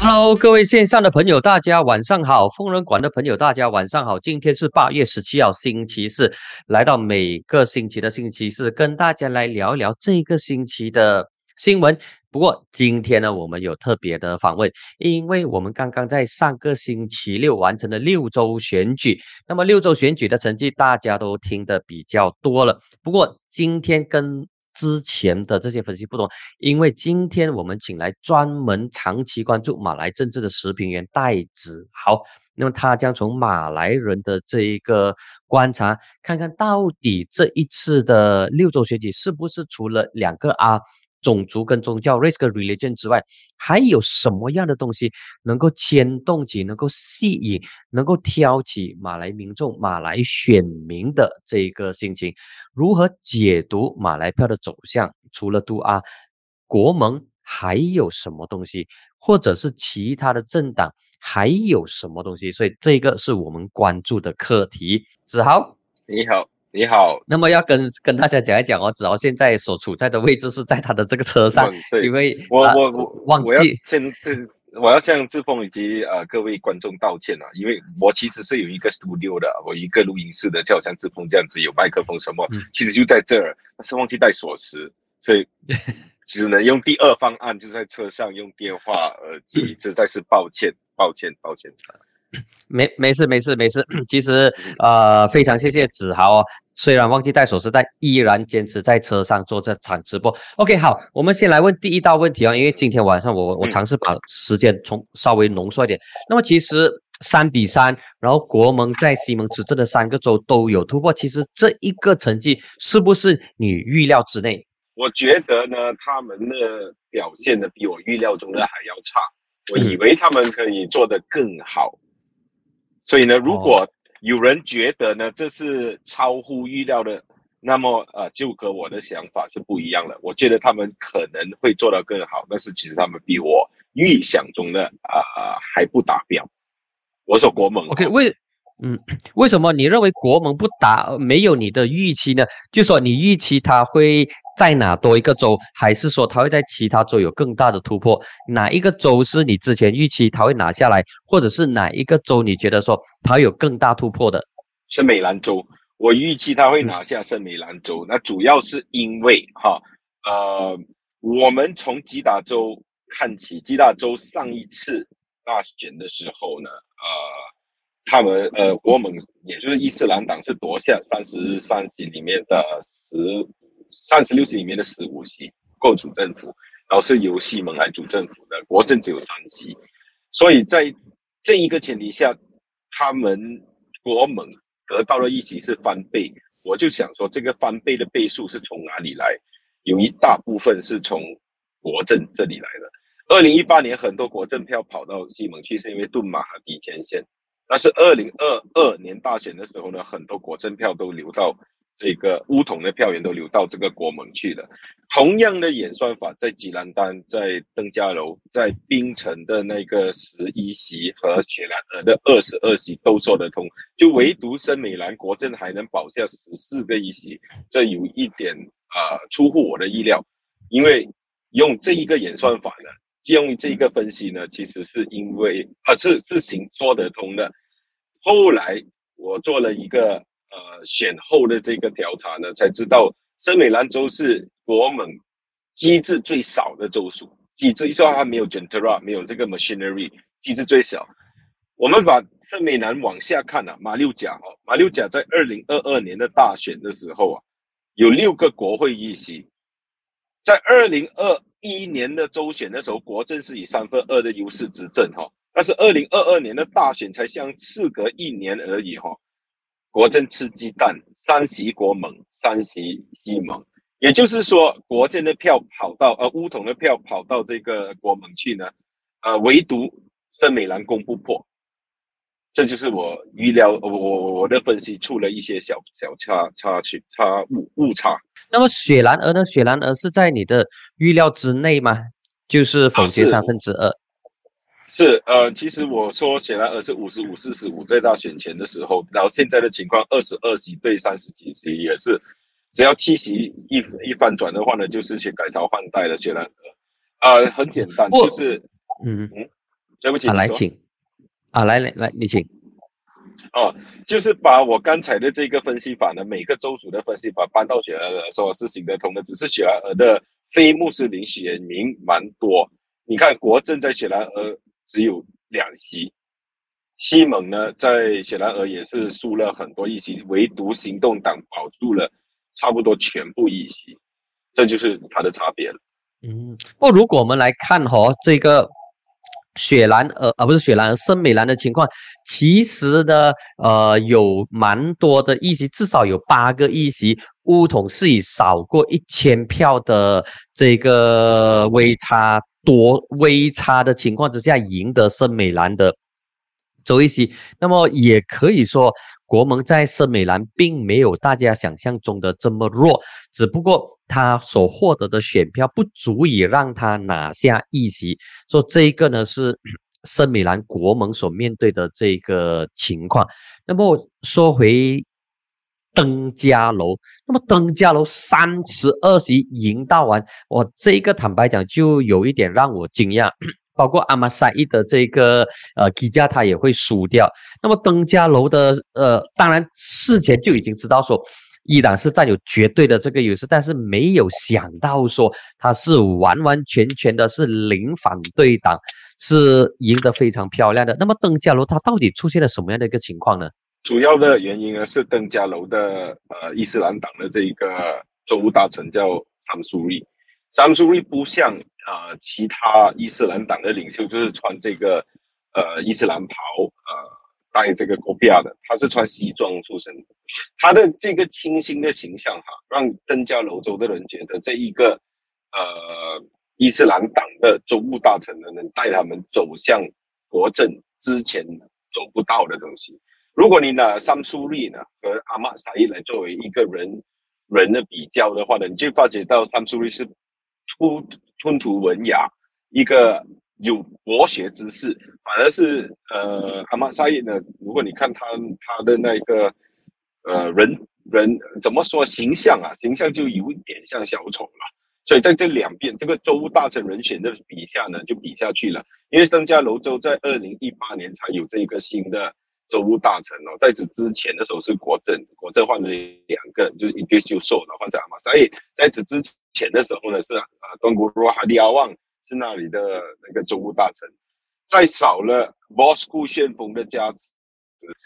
Hello，各位线上的朋友，大家晚上好；疯人馆的朋友，大家晚上好。今天是八月十七号，星期四，来到每个星期的星期四，跟大家来聊一聊这个星期的新闻。不过今天呢，我们有特别的访问，因为我们刚刚在上个星期六完成了六周选举。那么六周选举的成绩，大家都听得比较多了。不过今天跟之前的这些分析不同，因为今天我们请来专门长期关注马来政治的时评员戴子豪，那么他将从马来人的这一个观察，看看到底这一次的六州选举是不是除了两个啊？种族跟宗教 （race 跟 religion） 之外，还有什么样的东西能够牵动起、能够吸引、能够挑起马来民众、马来选民的这个心情？如何解读马来票的走向？除了杜阿国盟，还有什么东西？或者是其他的政党还有什么东西？所以这个是我们关注的课题。子豪，你好。你好，那么要跟跟大家讲一讲哦，子豪现在所处在的位置是在他的这个车上，因为我我我忘记。先这我要向志峰以及呃各位观众道歉啊，因为我其实是有一个 studio 的，我一个录音室的，就好像志峰这样子有麦克风什么，其实就在这儿，但是忘记带锁匙，所以 只能用第二方案，就在车上用电话耳机，实在是抱歉，抱歉，抱歉。没没事没事没事，其实呃非常谢谢子豪哦，虽然忘记带锁匙，但依然坚持在车上做这场直播。OK，好，我们先来问第一道问题啊，因为今天晚上我我尝试把时间从稍微浓缩一点。那么其实三比三，然后国盟在西蒙执政的三个州都有突破，其实这一个成绩是不是你预料之内？我觉得呢，他们的表现的比我预料中的还要差，我以为他们可以做得更好。所以呢，如果有人觉得呢这是超乎预料的，那么呃，就和我的想法是不一样的。我觉得他们可能会做得更好，但是其实他们比我预想中的啊还不达标。我说国盟，OK，为嗯，为什么你认为国盟不达没有你的预期呢？就说你预期他会在哪多一个州，还是说他会在其他州有更大的突破？哪一个州是你之前预期他会拿下来，或者是哪一个州你觉得说他有更大突破的？圣美兰州，我预期他会拿下圣美兰州。那主要是因为哈呃，我们从吉打州看起，吉打州上一次大选的时候呢，呃。他们呃，国盟也就是伊斯兰党是夺下三十三席里面的十三十六席里面的十五席，构主政府，然后是由西盟来主政府的，国政只有三席，所以在这一个前提下，他们国盟得到了一席是翻倍，我就想说这个翻倍的倍数是从哪里来？有一大部分是从国政这里来的。二零一八年很多国政票跑到西盟去，是因为顿马和底天线。但是二零二二年大选的时候呢，很多国政票都流到这个乌统的票源都流到这个国盟去了。同样的演算法，在吉兰丹、在登嘉楼、在槟城的那个十一席和雪兰莪的二十二席都说得通，就唯独森美兰国政还能保下十四个一席，这有一点啊出乎我的意料。因为用这一个演算法呢，用这一个分析呢，其实是因为啊是是行说得通的。后来我做了一个呃选后的这个调查呢，才知道森美兰州是国盟机制最少的州属，机制一说它没有 genera，没有这个 machinery，机制最小。我们把森美兰往下看啊，马六甲哦，马六甲在二零二二年的大选的时候啊，有六个国会议席，在二零二一年的州选的时候，国政是以三分二的优势执政哈。但是二零二二年的大选才相事隔一年而已哈，国政吃鸡蛋，三席国盟，三席西盟，也就是说国政的票跑到呃乌统的票跑到这个国盟去呢，呃唯独森美兰攻不破，这就是我预料我我我的分析出了一些小小差差距差误误差。那么雪兰莪呢？雪兰莪是在你的预料之内吗？就是否决三分之二。是呃，其实我说显然，而是五十五四十五，在大选前的时候，然后现在的情况二十二席对三十几席，也是只要七席一一翻转的话呢，就是去改朝换代的雪兰莪。啊，很简单，就是嗯嗯，对不起，来请啊，来来来，你请。哦，就是把我刚才的这个分析法呢，每个州属的分析法搬到雪兰莪说是行得通的，只是雪兰莪的非穆斯林选民蛮多。你看国政在雪兰莪只有两席，西蒙呢在雪兰莪也是输了很多议席，唯独行动党保住了差不多全部议席，这就是它的差别了。嗯，不，如果我们来看哈这个雪兰呃，而不是雪兰莪，圣美兰的情况，其实呢，呃，有蛮多的议席，至少有八个议席，乌统是以少过一千票的这个微差多微差的情况之下赢得圣美兰的州议席，那么也可以说。国盟在圣美兰并没有大家想象中的这么弱，只不过他所获得的选票不足以让他拿下一席。说这一个呢是 圣美兰国盟所面对的这个情况。那么说回登嘉楼，那么登嘉楼三十二席赢到完，我这一个坦白讲就有一点让我惊讶。包括阿玛萨伊的这个呃基加，他也会输掉。那么登嘉楼的呃，当然事前就已经知道说，伊朗是占有绝对的这个优势，但是没有想到说他是完完全全的是零反对党，是赢得非常漂亮的。那么登嘉楼它到底出现了什么样的一个情况呢？主要的原因呢是登嘉楼的呃伊斯兰党的这一个州务大臣叫桑苏瑞，桑苏瑞不像。啊，其他伊斯兰党的领袖就是穿这个呃伊斯兰袍，呃戴这个国比亚的，他是穿西装出身，他的这个清新的形象哈，让登嘉楼州的人觉得这一个呃伊斯兰党的州务大臣呢，能带他们走向国政之前走不到的东西。如果你拿桑苏利呢和阿玛萨伊来作为一个人人的比较的话呢，你就发觉到桑苏利是出。吞吐文雅，一个有博学之士，反而是呃阿玛萨伊呢。如果你看他他的那个呃人人怎么说形象啊，形象就有一点像小丑了。所以在这两边这个州大臣人选的比下呢，就比下去了。因为增加楼州在二零一八年才有这个新的州务大臣哦，在此之前的时候是国政，国政换了两个，就是一个就瘦了，换成阿玛沙耶。在此之前的时候呢是。啊，东古罗哈利阿旺是那里的那个州务大臣，再少了莫斯科旋风的加持，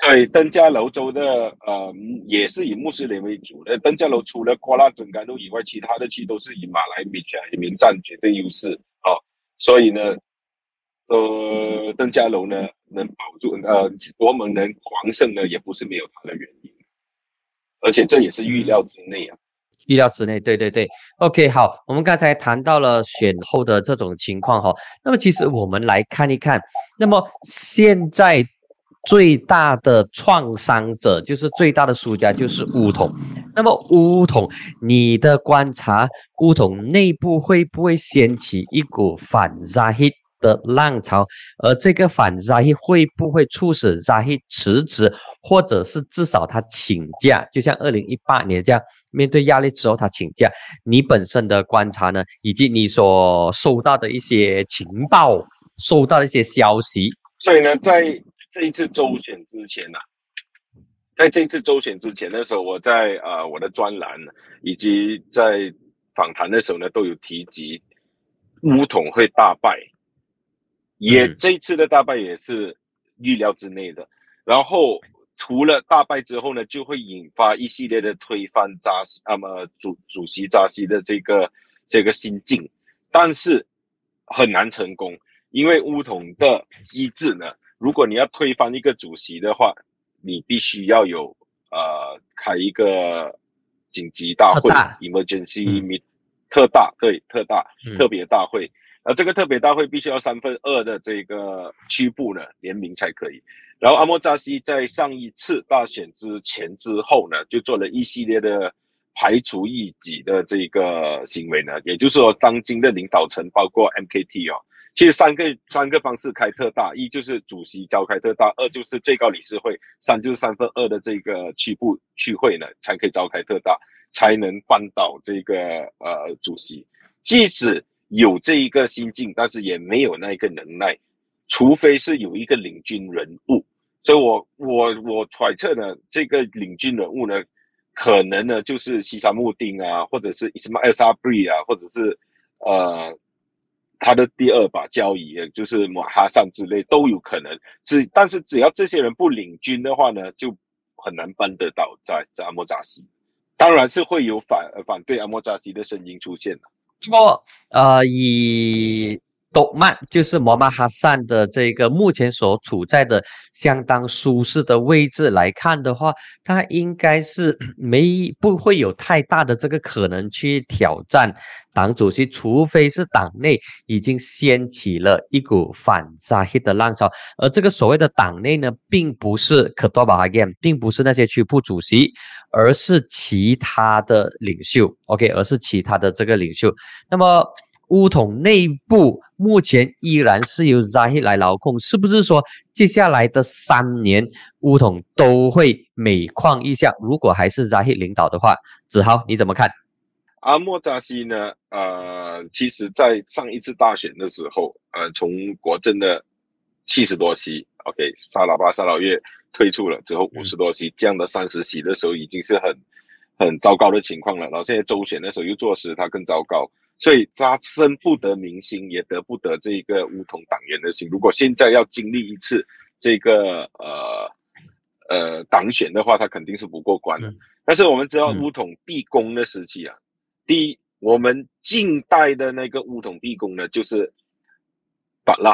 所以登嘉楼州的呃也是以穆斯林为主的。登嘉楼除了瓜拉准甘路以外，其他的区都是以马来米人民占绝对优势啊。所以呢，呃，邓嘉楼呢能保住呃国盟能狂胜呢，也不是没有他的原因，而且这也是预料之内啊。预料之内，对对对，OK，好，我们刚才谈到了选后的这种情况哈，那么其实我们来看一看，那么现在最大的创伤者就是最大的输家就是乌统，那么乌统，你的观察，乌统内部会不会掀起一股反扎黑？的浪潮，而这个反扎伊会不会促使扎伊辞职，或者是至少他请假？就像二零一八年这样，面对压力之后他请假。你本身的观察呢，以及你所收到的一些情报，收到的一些消息。所以呢，在这一次周选之前呢，在这次周选之前的时候，我在呃我的专栏以及在访谈的时候呢，都有提及乌统会大败。也这一次的大败也是预料之内的，然后除了大败之后呢，就会引发一系列的推翻扎西，那么主主席扎西的这个这个心境，但是很难成功，因为乌统的机制呢，如果你要推翻一个主席的话，你必须要有呃开一个紧急大会，emergency meet 特大对特大特别大会。而这个特别大会必须要三分二的这个区部呢联名才可以。然后阿莫扎西在上一次大选之前之后呢，就做了一系列的排除异己的这个行为呢，也就是说，当今的领导层包括 MKT 哦，其实三个三个方式开特大，一就是主席召开特大，二就是最高理事会，三就是三分二的这个区部区会呢才可以召开特大。才能扳倒这个呃主席。即使有这一个心境，但是也没有那一个能耐，除非是有一个领军人物。所以我我我揣测呢，这个领军人物呢，可能呢就是西沙穆丁啊，或者是什么艾萨布里啊，或者是呃他的第二把交椅，就是马哈桑之类都有可能。只但是只要这些人不领军的话呢，就很难扳得倒在在阿莫扎西。当然是会有反反对阿莫扎西的声音出现的。不过呃以。多曼就是摩马哈桑的这个目前所处在的相当舒适的位置来看的话，他应该是 没不会有太大的这个可能去挑战党主席，除非是党内已经掀起了一股反扎希的浪潮。而这个所谓的党内呢，并不是可多巴哈 game，并不是那些区部主席，而是其他的领袖。OK，而是其他的这个领袖。那么。乌统内部目前依然是由扎希来劳控，是不是说接下来的三年乌统都会每况愈下？如果还是扎希领导的话，子豪你怎么看？阿莫扎西呢？呃，其实，在上一次大选的时候，呃，从国政的七十多席，OK，沙拉巴沙老越退出了之后，五十多席降到三十席的时候，已经是很很糟糕的情况了。然后现在周选的时候又坐实他更糟糕。所以他生不得民心，也得不得这个乌统党员的心。如果现在要经历一次这个呃呃党选的话，他肯定是不过关的。但是我们知道乌统闭宫的时期啊，第一，我们近代的那个乌统闭宫呢，就是巴拉；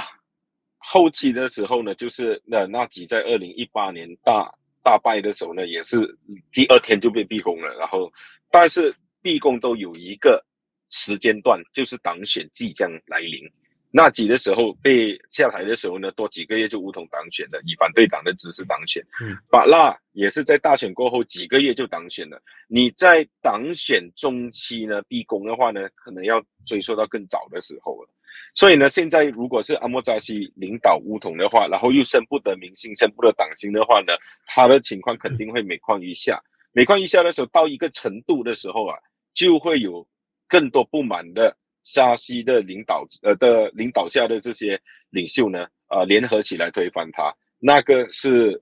后期的时候呢，就是那那几在二零一八年大大败的时候呢，也是第二天就被闭宫了。然后，但是闭宫都有一个。时间段就是党选即将来临，那几的时候被下台的时候呢，多几个月就无统党选了，以反对党的指示党选。嗯，巴拉也是在大选过后几个月就党选了。你在党选中期呢逼宫的话呢，可能要追溯到更早的时候了。所以呢，现在如果是阿莫扎西领导乌统的话，然后又生不得民心，生不得党心的话呢，他的情况肯定会每况愈下。每况愈下的时候，到一个程度的时候啊，就会有。更多不满的沙西的领导，呃的领导下的这些领袖呢，呃联合起来推翻他，那个是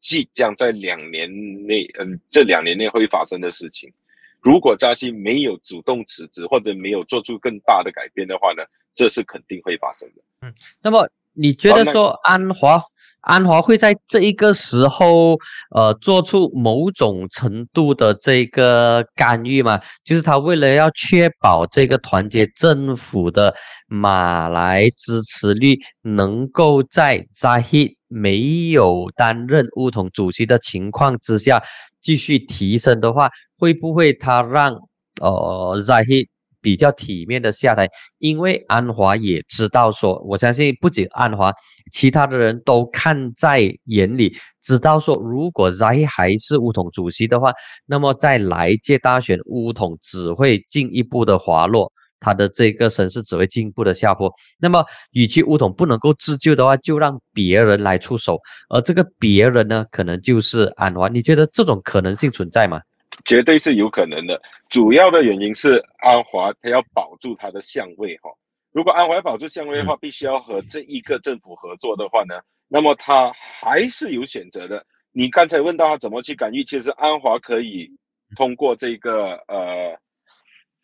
即将在两年内，嗯，这两年内会发生的事情。如果扎西没有主动辞职或者没有做出更大的改变的话呢，这是肯定会发生的。嗯，那么你觉得说安华？安华会在这一个时候，呃，做出某种程度的这个干预嘛？就是他为了要确保这个团结政府的马来支持率能够在扎希没有担任乌统主席的情况之下继续提升的话，会不会他让呃扎希？比较体面的下台，因为安华也知道说，我相信不仅安华，其他的人都看在眼里，知道说，如果 Zai 还是乌统主席的话，那么在来届大选，乌统只会进一步的滑落，他的这个声势只会进一步的下坡。那么，与其乌统不能够自救的话，就让别人来出手，而这个别人呢，可能就是安华。你觉得这种可能性存在吗？绝对是有可能的，主要的原因是安华他要保住他的相位哈。如果安华要保住相位的话，必须要和这一个政府合作的话呢，那么他还是有选择的。你刚才问到他怎么去干预，其实安华可以通过这个呃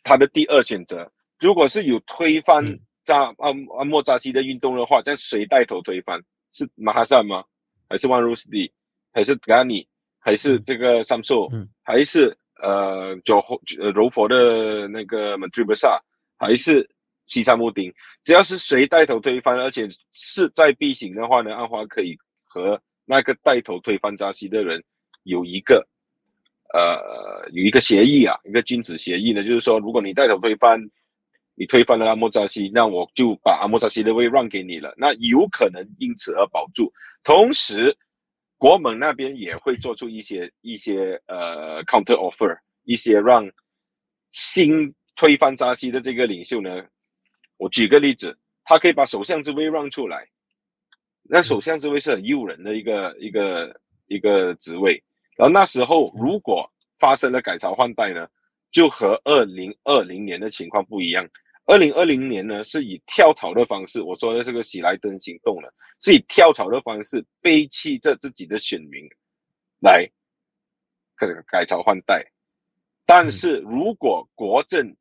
他的第二选择，如果是有推翻扎阿阿莫扎西的运动的话，但谁带头推翻？是马哈萨吗？还是万鲁斯蒂？还是甘尼？还是这个三硕，还是呃九呃柔佛的那个曼特布萨，还是西沙穆丁，只要是谁带头推翻，而且势在必行的话呢，安华可以和那个带头推翻扎西的人有一个呃有一个协议啊，一个君子协议呢，就是说，如果你带头推翻，你推翻了阿莫扎西，那我就把阿莫扎西的位让给你了，那有可能因此而保住，同时。国盟那边也会做出一些一些呃 counter offer，一些让新推翻扎西的这个领袖呢，我举个例子，他可以把首相之位让出来，那首相之位是很诱人的一个一个一个职位，然后那时候如果发生了改朝换代呢，就和二零二零年的情况不一样。二零二零年呢，是以跳槽的方式，我说的这个喜来登行动呢，是以跳槽的方式背弃这自己的选民，来这个改朝换代。但是如果国政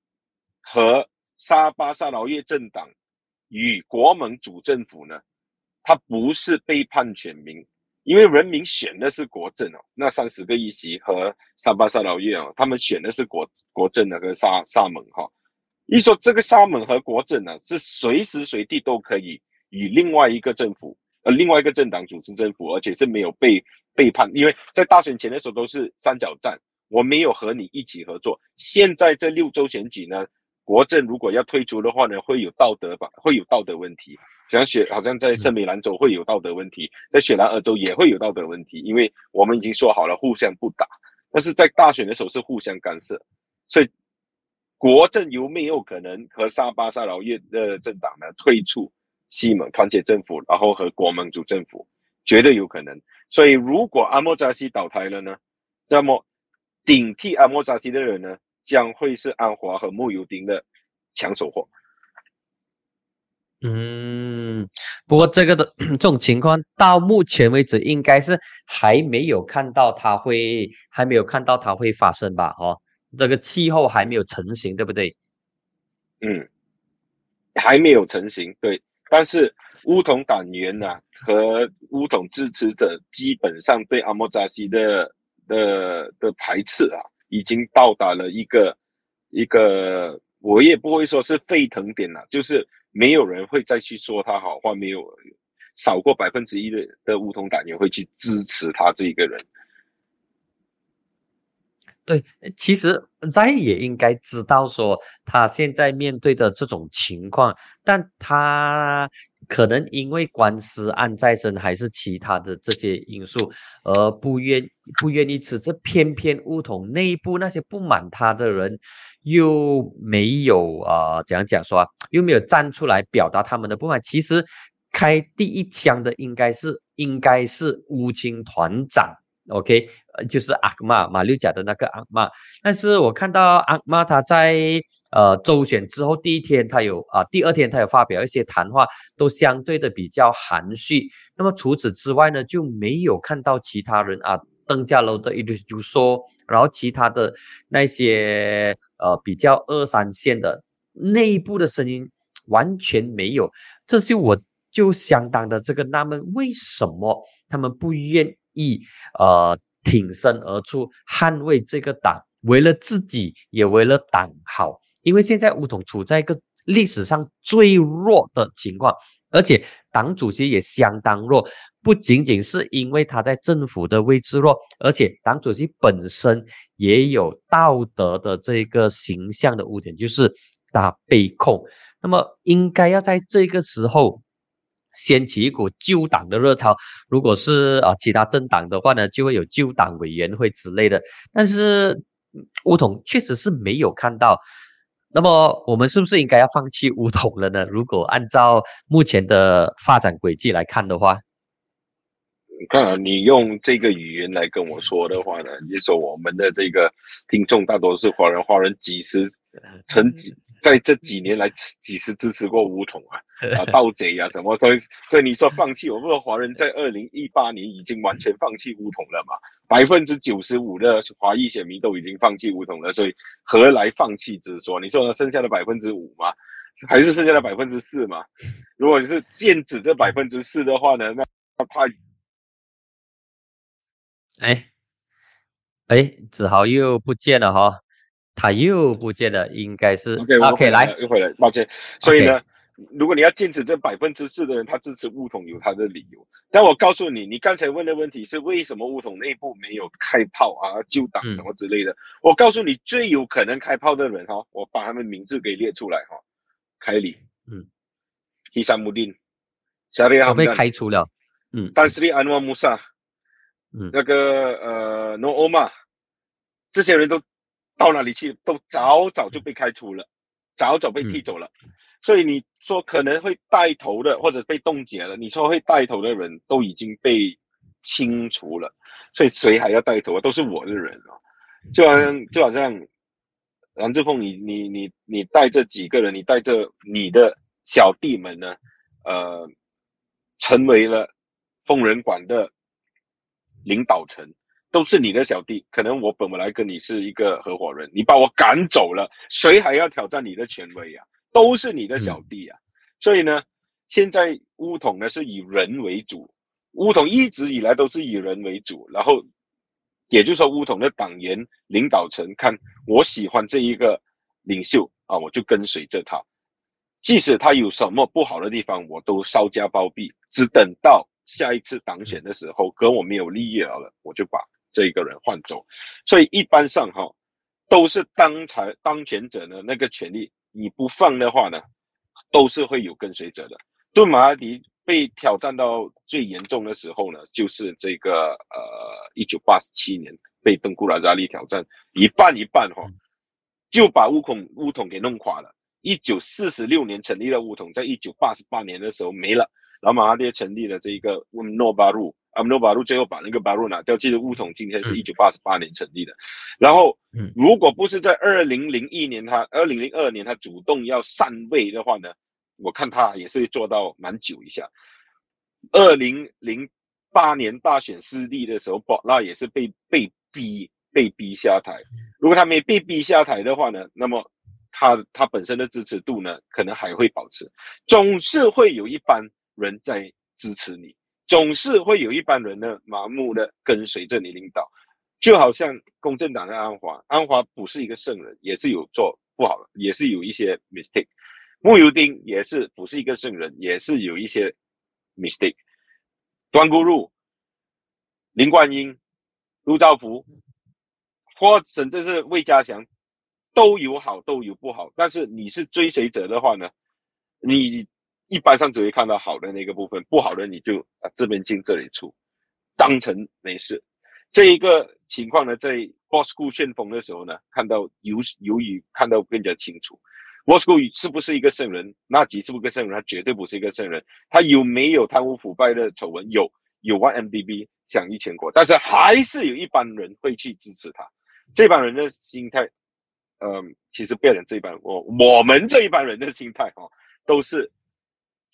和沙巴沙劳越政党与国盟主政府呢，他不是背叛选民，因为人民选的是国政哦，那三十个议席和沙巴沙劳越哦，他们选的是国国政的和沙沙盟哈。一说这个沙门和国政呢，是随时随地都可以与另外一个政府呃另外一个政党组织政府，而且是没有被背叛，因为在大选前的时候都是三角战，我没有和你一起合作。现在这六州选举呢？国政如果要退出的话呢，会有道德吧，会有道德问题。像雪，好像在圣美兰州会有道德问题，在雪兰莪州也会有道德问题，因为我们已经说好了互相不打。但是在大选的时候是互相干涉，所以国政有没有可能和沙巴沙劳越的政党呢退出西蒙团结政府，然后和国盟主政府，绝对有可能。所以如果阿莫扎西倒台了呢，那么顶替阿莫扎西的人呢？将会是安华和穆尤丁的抢手货。嗯，不过这个的这种情况到目前为止应该是还没有看到它会，还没有看到它会发生吧？哦，这个气候还没有成型，对不对？嗯，还没有成型，对。但是乌统党员呢和乌统支持者基本上对阿莫扎西的的的排斥啊。已经到达了一个一个，我也不会说是沸腾点了，就是没有人会再去说他好话，没有少过百分之一的的梧桐党员会去支持他这一个人。对，其实 Z 也应该知道说他现在面对的这种情况，但他。可能因为官司案在身，还是其他的这些因素，而不愿不愿意辞职。偏偏乌统内部那些不满他的人，又没有啊，怎样讲说，又没有站出来表达他们的不满。其实开第一枪的应该是应该是乌青团长。OK，就是阿玛马六甲的那个阿玛，但是我看到阿玛他在呃周选之后第一天，他有啊，第二天他有发表一些谈话，都相对的比较含蓄。那么除此之外呢，就没有看到其他人啊，邓家楼的一直就说，然后其他的那些呃比较二三线的内部的声音完全没有。这些我就相当的这个纳闷，为什么他们不愿？意呃挺身而出，捍卫这个党，为了自己也为了党好。因为现在乌统处在一个历史上最弱的情况，而且党主席也相当弱。不仅仅是因为他在政府的位置弱，而且党主席本身也有道德的这个形象的污点，就是他被控。那么应该要在这个时候。掀起一股救党的热潮，如果是啊其他政党的话呢，就会有救党委员会之类的。但是乌统确实是没有看到，那么我们是不是应该要放弃乌统了呢？如果按照目前的发展轨迹来看的话，你看啊，你用这个语言来跟我说的话呢，你说我们的这个听众大多是华人，华人几十成几。在这几年来，几十支持过乌统啊，啊盗贼啊什么，所以所以你说放弃，我们说华人在二零一八年已经完全放弃乌统了嘛，百分之九十五的华裔选民都已经放弃乌统了，所以何来放弃之说？你说剩下的百分之五嘛？还是剩下的百分之四嘛？如果你是剑指这百分之四的话呢，那那他，哎哎，子豪又不见了哈。他又不见了，应该是 OK，OK 来又回来，抱歉。所以呢，如果你要禁止这百分之四的人，他支持乌统有他的理由。但我告诉你，你刚才问的问题是为什么乌统内部没有开炮啊、救党什么之类的？我告诉你，最有可能开炮的人哈，我把他们名字给列出来哈。凯里，嗯，伊山姆丁，夏利亚被开除了，嗯，丹斯利安瓦穆萨，嗯，那个呃诺欧玛，这些人都。到哪里去都早早就被开除了，早早被踢走了。所以你说可能会带头的或者被冻结了，你说会带头的人都已经被清除了，所以谁还要带头啊？都是我的人啊！就好像就好像蓝志峰，你你你你带这几个人，你带着你的小弟们呢，呃，成为了疯人馆的领导层，都是你的小弟。可能我本来跟你是一个合伙人，你把我赶走了，谁还要挑战你的权威呀？都是你的小弟啊。所以呢，现在乌统呢是以人为主，乌统一直以来都是以人为主，然后。也就是说，乌统的党员领导层看我喜欢这一个领袖啊，我就跟随着他，即使他有什么不好的地方，我都稍加包庇。只等到下一次党选的时候，跟我没有利益了，我就把这一个人换走。所以一般上哈，都是当才当权者呢那个权利，你不放的话呢，都是会有跟随者的。杜马哈迪。被挑战到最严重的时候呢，就是这个呃，一九八七年被登古拉扎利挑战一半一半哈，就把乌孔乌统给弄垮了。一九四十六年成立了乌统，在一九八十八年的时候没了，然后马哈迪成立了这一个乌诺巴路，阿姆诺巴路最后把那个巴路拿掉。记得乌统今天是一九八十八年成立的，然后如果不是在二零零一年他二零零二年他主动要上位的话呢？我看他也是做到蛮久一下。二零零八年大选失利的时候，宝拉也是被被逼被逼下台。如果他没被逼下台的话呢，那么他他本身的支持度呢，可能还会保持。总是会有一帮人在支持你，总是会有一班人呢盲目的跟随着你领导。就好像公正党的安华，安华不是一个圣人，也是有做不好的，也是有一些 mistake。穆尤丁也是不是一个圣人，也是有一些 mistake。端固禄、林冠英、陆兆福，或甚至是魏家祥，都有好都有不好。但是你是追随者的话呢，你一般上只会看到好的那个部分，不好的你就啊这边进这里出，当成没事。这一个情况呢，在 Bosco 旋风的时候呢，看到由由于看到更加清楚。沃斯库是不是一个圣人？纳吉是不是个圣人？他绝对不是一个圣人。他有没有贪污腐败的丑闻？有，有 1MDB 享誉全国。但是还是有一帮人会去支持他。这帮人的心态，嗯，其实别人这一帮，我我们这一帮人的心态哦，都是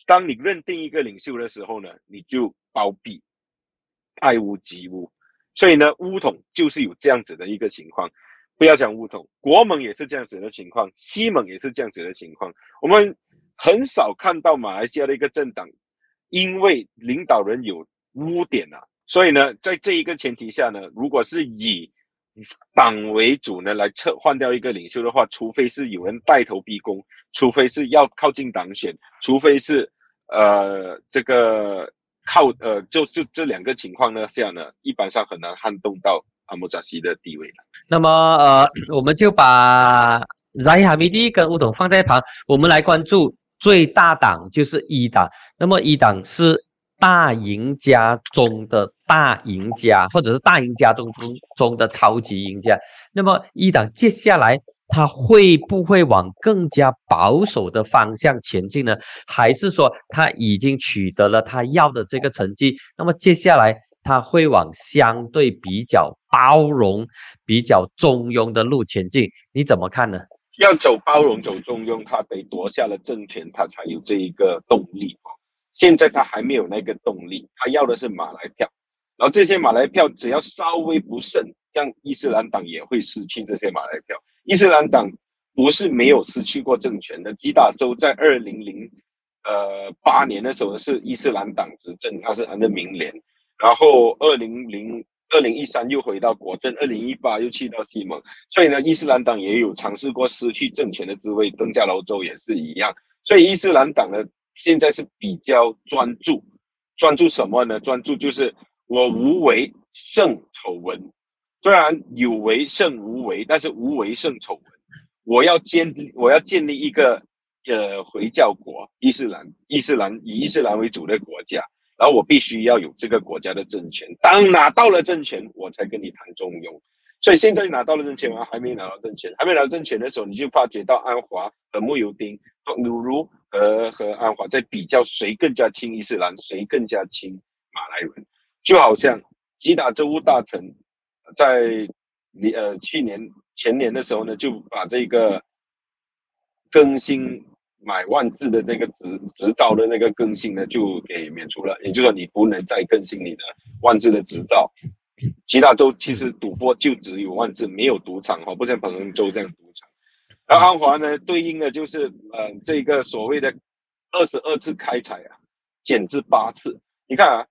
当你认定一个领袖的时候呢，你就包庇，爱屋及乌。所以呢，乌统就是有这样子的一个情况。不要讲乌统，国盟也是这样子的情况，西盟也是这样子的情况。我们很少看到马来西亚的一个政党，因为领导人有污点啊，所以呢，在这一个前提下呢，如果是以党为主呢来撤换掉一个领袖的话，除非是有人带头逼宫，除非是要靠近党选，除非是呃这个靠呃就就这两个情况呢下呢，一般上很难撼动到。阿莫扎西的地位了。那么，呃，我们就把扎伊哈米蒂跟乌统放在一旁，我们来关注最大党就是一党。那么一党是大赢家中的大赢家，或者是大赢家中中中的超级赢家。那么一党接下来他会不会往更加保守的方向前进呢？还是说他已经取得了他要的这个成绩？那么接下来？他会往相对比较包容、比较中庸的路前进，你怎么看呢？要走包容、走中庸，他得夺下了政权，他才有这一个动力啊。现在他还没有那个动力，他要的是马来票，然后这些马来票只要稍微不慎，像伊斯兰党也会失去这些马来票。伊斯兰党不是没有失去过政权的，吉打州在二零零呃八年的时候是伊斯兰党执政，他是安的民联。然后二零零二零一三又回到国政，二零一八又去到西蒙，所以呢，伊斯兰党也有尝试过失去政权的滋味。登加楼州也是一样，所以伊斯兰党呢现在是比较专注，专注什么呢？专注就是我无为胜丑闻，虽然有为胜无为，但是无为胜丑闻。我要建立我要建立一个呃回教国，伊斯兰伊斯兰以伊斯兰为主的国家。然后我必须要有这个国家的政权，当拿到了政权，我才跟你谈中庸。所以现在拿到了政权吗，还没拿到政权，还没拿到政权的时候，你就发觉到安华和穆尤丁、和努如和和安华在比较谁更加亲伊斯兰，谁更加亲马来人。就好像吉打州务大臣在你呃去年前年的时候呢，就把这个更新买万字的那个执执照的那个更新呢，就给免除了。也就是说，你不能再更新你的万字的执照。其他州其实赌博就只有万字，没有赌场哈，不像彭亨州这样赌场。而安华呢，对应的就是呃这个所谓的二十二次开采啊，减至八次。你看啊，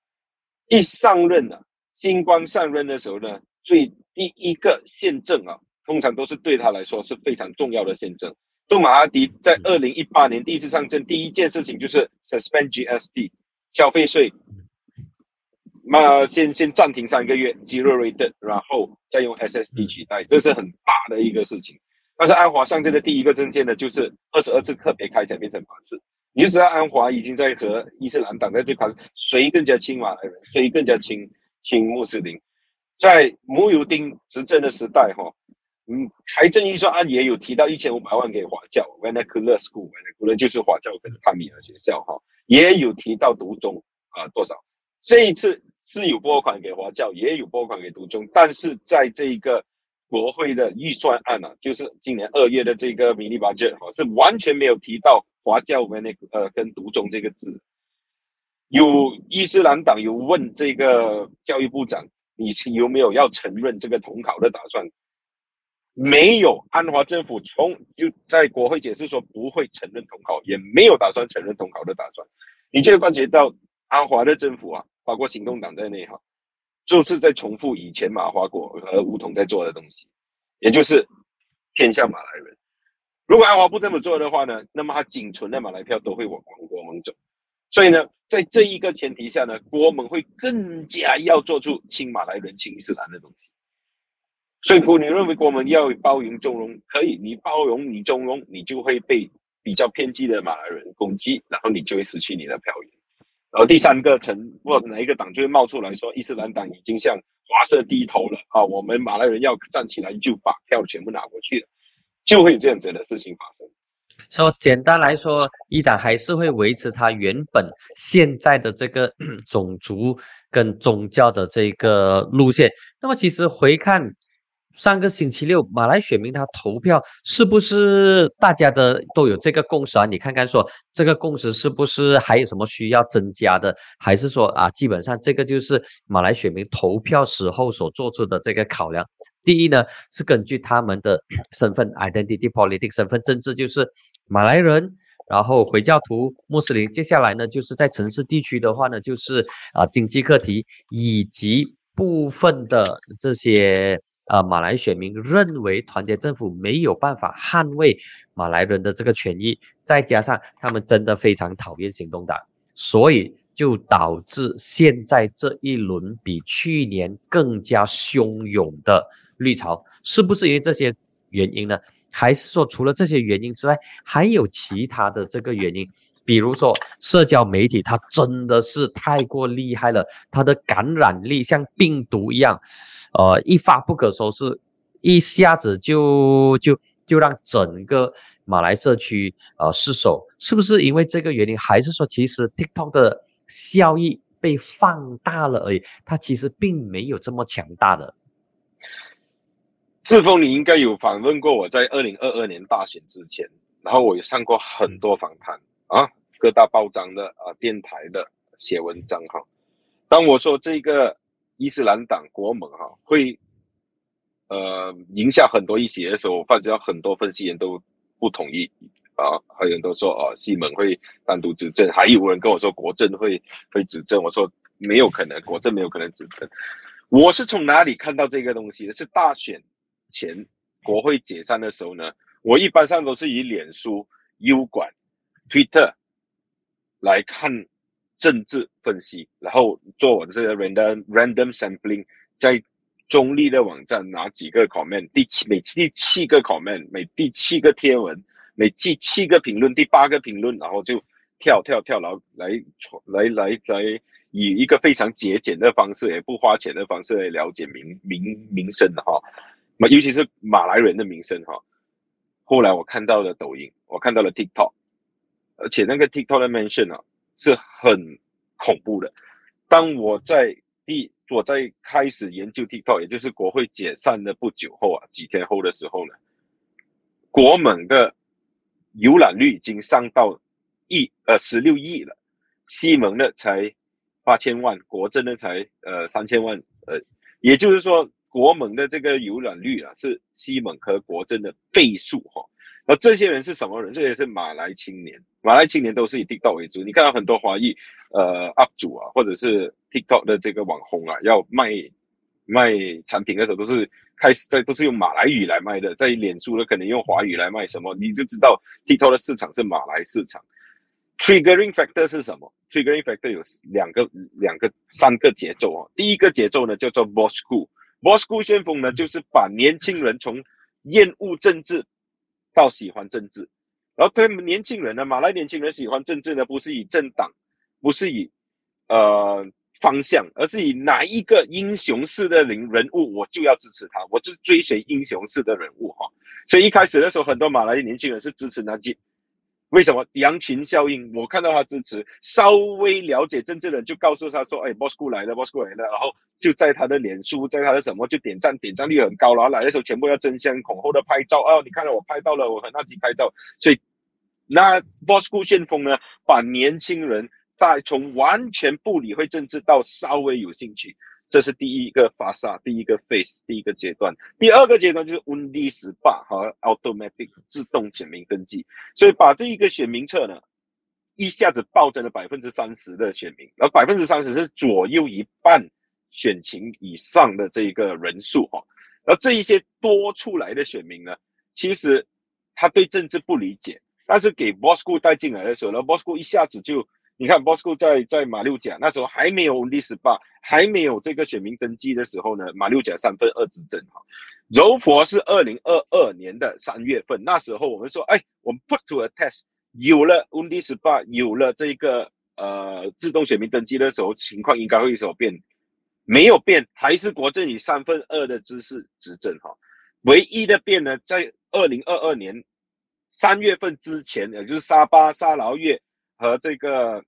一上任啊，新官上任的时候呢，最第一个宪政啊，通常都是对他来说是非常重要的宪政。杜马哈迪在二零一八年第一次上阵，第一件事情就是 suspend GST 消费税。那先先暂停三个月，zero rate，然后再用 SSD 取代，这是很大的一个事情。但是安华上阵的第一个证件呢，就是二十二次特别开采变成法式，你就知道安华已经在和伊斯兰党在对抗，谁更加亲马来人，谁更加亲亲穆斯林。在穆尤丁执政的时代，哈，嗯，财政预算案也有提到一千五百万给华教 v e n e c u l a r School，v e n e c u l a r 就是华教跟帕米尔学校，哈，也有提到独中啊多少，这一次。是有拨款给华教，也有拨款给独中，但是在这个国会的预算案啊，就是今年二月的这个迷你 budget 哈，是完全没有提到华教跟那呃跟独中这个字。有伊斯兰党有问这个教育部长，你有没有要承认这个统考的打算？没有，安华政府从就在国会解释说不会承认统考，也没有打算承认统考的打算。你就会发觉到安华的政府啊。包括行动党在内哈，就是在重复以前马华国和吴统在做的东西，也就是偏向马来人。如果安华不这么做的话呢，那么他仅存的马来票都会往国盟走。所以呢，在这一个前提下呢，国盟会更加要做出亲马来人、亲伊斯兰的东西。所以，如果你认为国盟要包容纵容，可以，你包容你纵容，你就会被比较偏激的马来人攻击，然后你就会失去你的票源。然后第三个层或者哪一个党就会冒出来说，伊斯兰党已经向华社低头了啊！我们马来人要站起来，就把票全部拿过去了，就会有这样子的事情发生。说简单来说，一党还是会维持它原本现在的这个 种族跟宗教的这个路线。那么其实回看。上个星期六，马来选民他投票是不是大家的都有这个共识啊？你看看说这个共识是不是还有什么需要增加的？还是说啊，基本上这个就是马来选民投票时候所做出的这个考量。第一呢，是根据他们的 身份 （identity politics） 身份政治，就是马来人，然后回教徒、穆斯林。接下来呢，就是在城市地区的话呢，就是啊经济课题以及部分的这些。啊，马来选民认为团结政府没有办法捍卫马来人的这个权益，再加上他们真的非常讨厌行动党，所以就导致现在这一轮比去年更加汹涌的绿潮，是不是因为这些原因呢？还是说除了这些原因之外，还有其他的这个原因？比如说社交媒体，它真的是太过厉害了，它的感染力像病毒一样。呃，一发不可收拾，一下子就就就让整个马来社区呃失守，是不是因为这个原因？还是说其实 TikTok 的效益被放大了而已？它其实并没有这么强大的。志峰，你应该有访问过我在二零二二年大选之前，然后我也上过很多访谈啊，各大报章的啊，电台的写文章哈。当我说这个。伊斯兰党国盟哈会，呃，影响很多一些的时候，我发觉很多分析员都不同意啊，还有人都说啊，西蒙会单独执政，还有人跟我说国政会会执政，我说没有可能，国政没有可能执政。我是从哪里看到这个东西的？是大选前国会解散的时候呢？我一般上都是以脸书、U 管、Twitter 来看。政治分析，然后做我的这个 random random sampling，在中立的网站拿几个 comment，第七每第七个 comment，每第七个贴文，每第七个评论，第八个评论，然后就跳跳跳，然后来来来来，以一个非常节俭的方式，也不花钱的方式来了解民民民生的哈，尤其是马来人的名声哈。后来我看到了抖音，我看到了 TikTok，而且那个 TikTok 的 mention 啊。是很恐怖的。当我在第我在开始研究 TikTok，也就是国会解散的不久后啊，几天后的时候呢，国盟的浏览率已经上到亿呃十六亿了，西蒙的才八千万，国政的才呃三千万，呃，也就是说国盟的这个游览率啊是西蒙和国政的倍数哈。那这些人是什么人？这些是马来青年，马来青年都是以 TikTok 为主。你看到很多华裔呃 UP 主啊，或者是 TikTok 的这个网红啊，要卖卖产品的时候，都是开始在都是用马来语来卖的，在脸书的可能用华语来卖什么，你就知道 TikTok 的市场是马来市场。Triggering factor 是什么？Triggering factor 有两个、两个、三个节奏啊。第一个节奏呢叫做 Boss School，m o s c o w 旋风呢，就是把年轻人从厌恶政治。到喜欢政治，然后他们年轻人呢，马来年轻人喜欢政治呢，不是以政党，不是以呃方向，而是以哪一个英雄式的人人物，我就要支持他，我就追随英雄式的人物哈。所以一开始的时候，很多马来年轻人是支持南吉。为什么羊群效应？我看到他支持，稍微了解政治的人就告诉他说：“哎，Bosco 来了，Bosco 来了。”然后就在他的脸书，在他的什么就点赞，点赞率很高。然后来的时候全部要争先恐后的拍照。哦，你看到我拍到了，我和纳吉拍照。所以那 Bosco 旋风呢，把年轻人带从完全不理会政治到稍微有兴趣。这是第一个发萨，第一个 phase，第一个阶段。第二个阶段就是 Undi 十八和 Automatic 自动选民登记，所以把这一个选民册呢，一下子暴增了百分之三十的选民，而百分之三十是左右一半选情以上的这一个人数哈。而这一些多出来的选民呢，其实他对政治不理解，但是给 Bosco 带进来的时候呢，Bosco 一下子就。你看，Bosco 在在马六甲那时候还没有历史吧，还没有这个选民登记的时候呢，马六甲三分二执政哈。柔佛是二零二二年的三月份，那时候我们说，哎，我们 put to a test，有了历史吧，有了这个呃自动选民登记的时候，情况应该会有所变，没有变，还是国政以三分二的姿势执政哈。唯一的变呢，在二零二二年三月份之前，也就是沙巴、沙劳越。和这个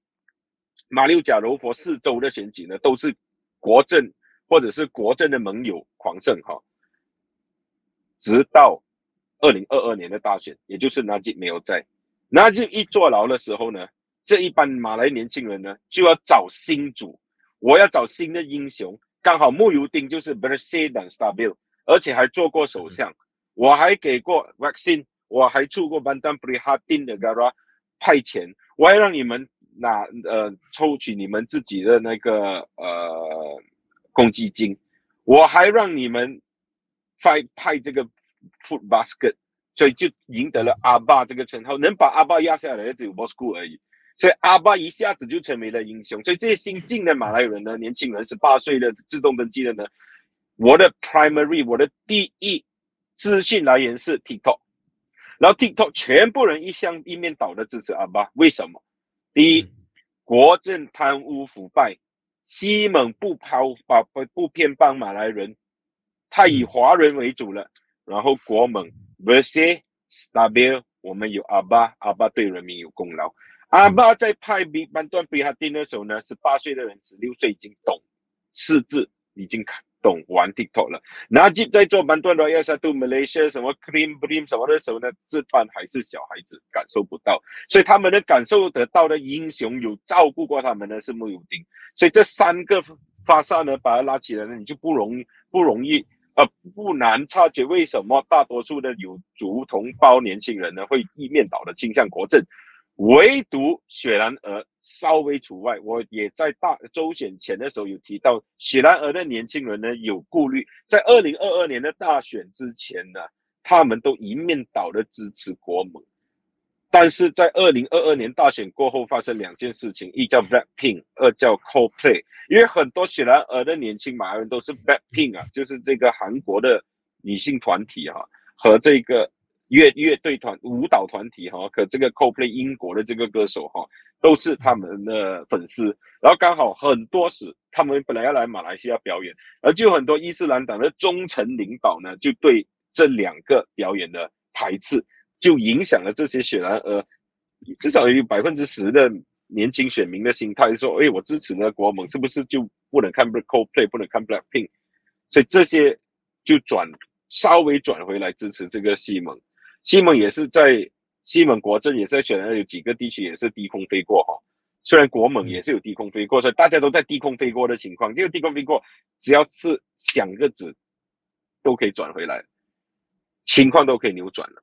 马六甲柔佛四州的选举呢，都是国政或者是国政的盟友狂胜哈。直到二零二二年的大选，也就是纳吉没有在，纳吉一坐牢的时候呢，这一班马来年轻人呢就要找新主，我要找新的英雄。刚好穆尤丁就是 Bersih Stabil，而且还做过首相，我还给过 vaccine，我还出过 Bandan Prihatin 的 Gara 派遣。我还让你们拿呃抽取你们自己的那个呃公积金，我还让你们派派这个 food basket，所以就赢得了阿爸这个称号。能把阿爸压下来的只有 Bosco 而已，所以阿爸一下子就成为了英雄。所以这些新进的马来人呢，年轻人十八岁的自动登记的呢，我的 primary 我的第一资讯来源是 TikTok。然后 TikTok 全部人一向一面倒的支持阿巴，为什么？第一，国政贪污腐败，西蒙不抛把不不偏帮马来人，他以华人为主了。然后国盟 Verse Stabil，我们有阿巴，阿巴对人民有功劳。阿巴在派比班段比哈丁的时候呢，十八岁的人，十六岁已经懂识字，已经看。懂玩 TikTok 了，那就在做蛮多的要杀度 Malaysia 什么 Cream Cream 什么的时候呢，这班还是小孩子，感受不到，所以他们能感受得到的英雄有照顾过他们的是穆尤丁，所以这三个发散呢，把它拉起来呢，你就不容易不容易呃不难察觉为什么大多数的有族同胞年轻人呢会一面倒的倾向国政。唯独雪兰莪稍微除外，我也在大周选前的时候有提到，雪兰莪的年轻人呢有顾虑，在二零二二年的大选之前呢，他们都一面倒的支持国盟，但是在二零二二年大选过后发生两件事情，一叫 Blackpink，二叫 Coldplay，因为很多雪兰莪的年轻马来人都是 Blackpink 啊，就是这个韩国的女性团体哈，和这个。乐乐队团舞蹈团体哈，可这个 Coldplay 英国的这个歌手哈，都是他们的粉丝。然后刚好很多时他们本来要来马来西亚表演，而就很多伊斯兰党的忠诚领导呢，就对这两个表演的排斥，就影响了这些雪兰呃至少有百分之十的年轻选民的心态，说：哎，我支持呢国盟，是不是就不能看 Coldplay，不能看 Blackpink，所以这些就转稍微转回来支持这个西蒙。西蒙也是在西蒙国政也是在选有几个地区也是低空飞过哈。虽然国盟也是有低空飞过，所以大家都在低空飞过的情况，这个低空飞过只要是响个子，都可以转回来，情况都可以扭转了。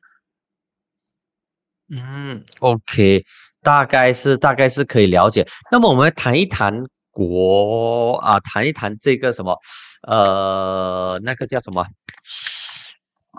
嗯，OK，大概是大概是可以了解。那么我们谈一谈国啊，谈一谈这个什么，呃，那个叫什么？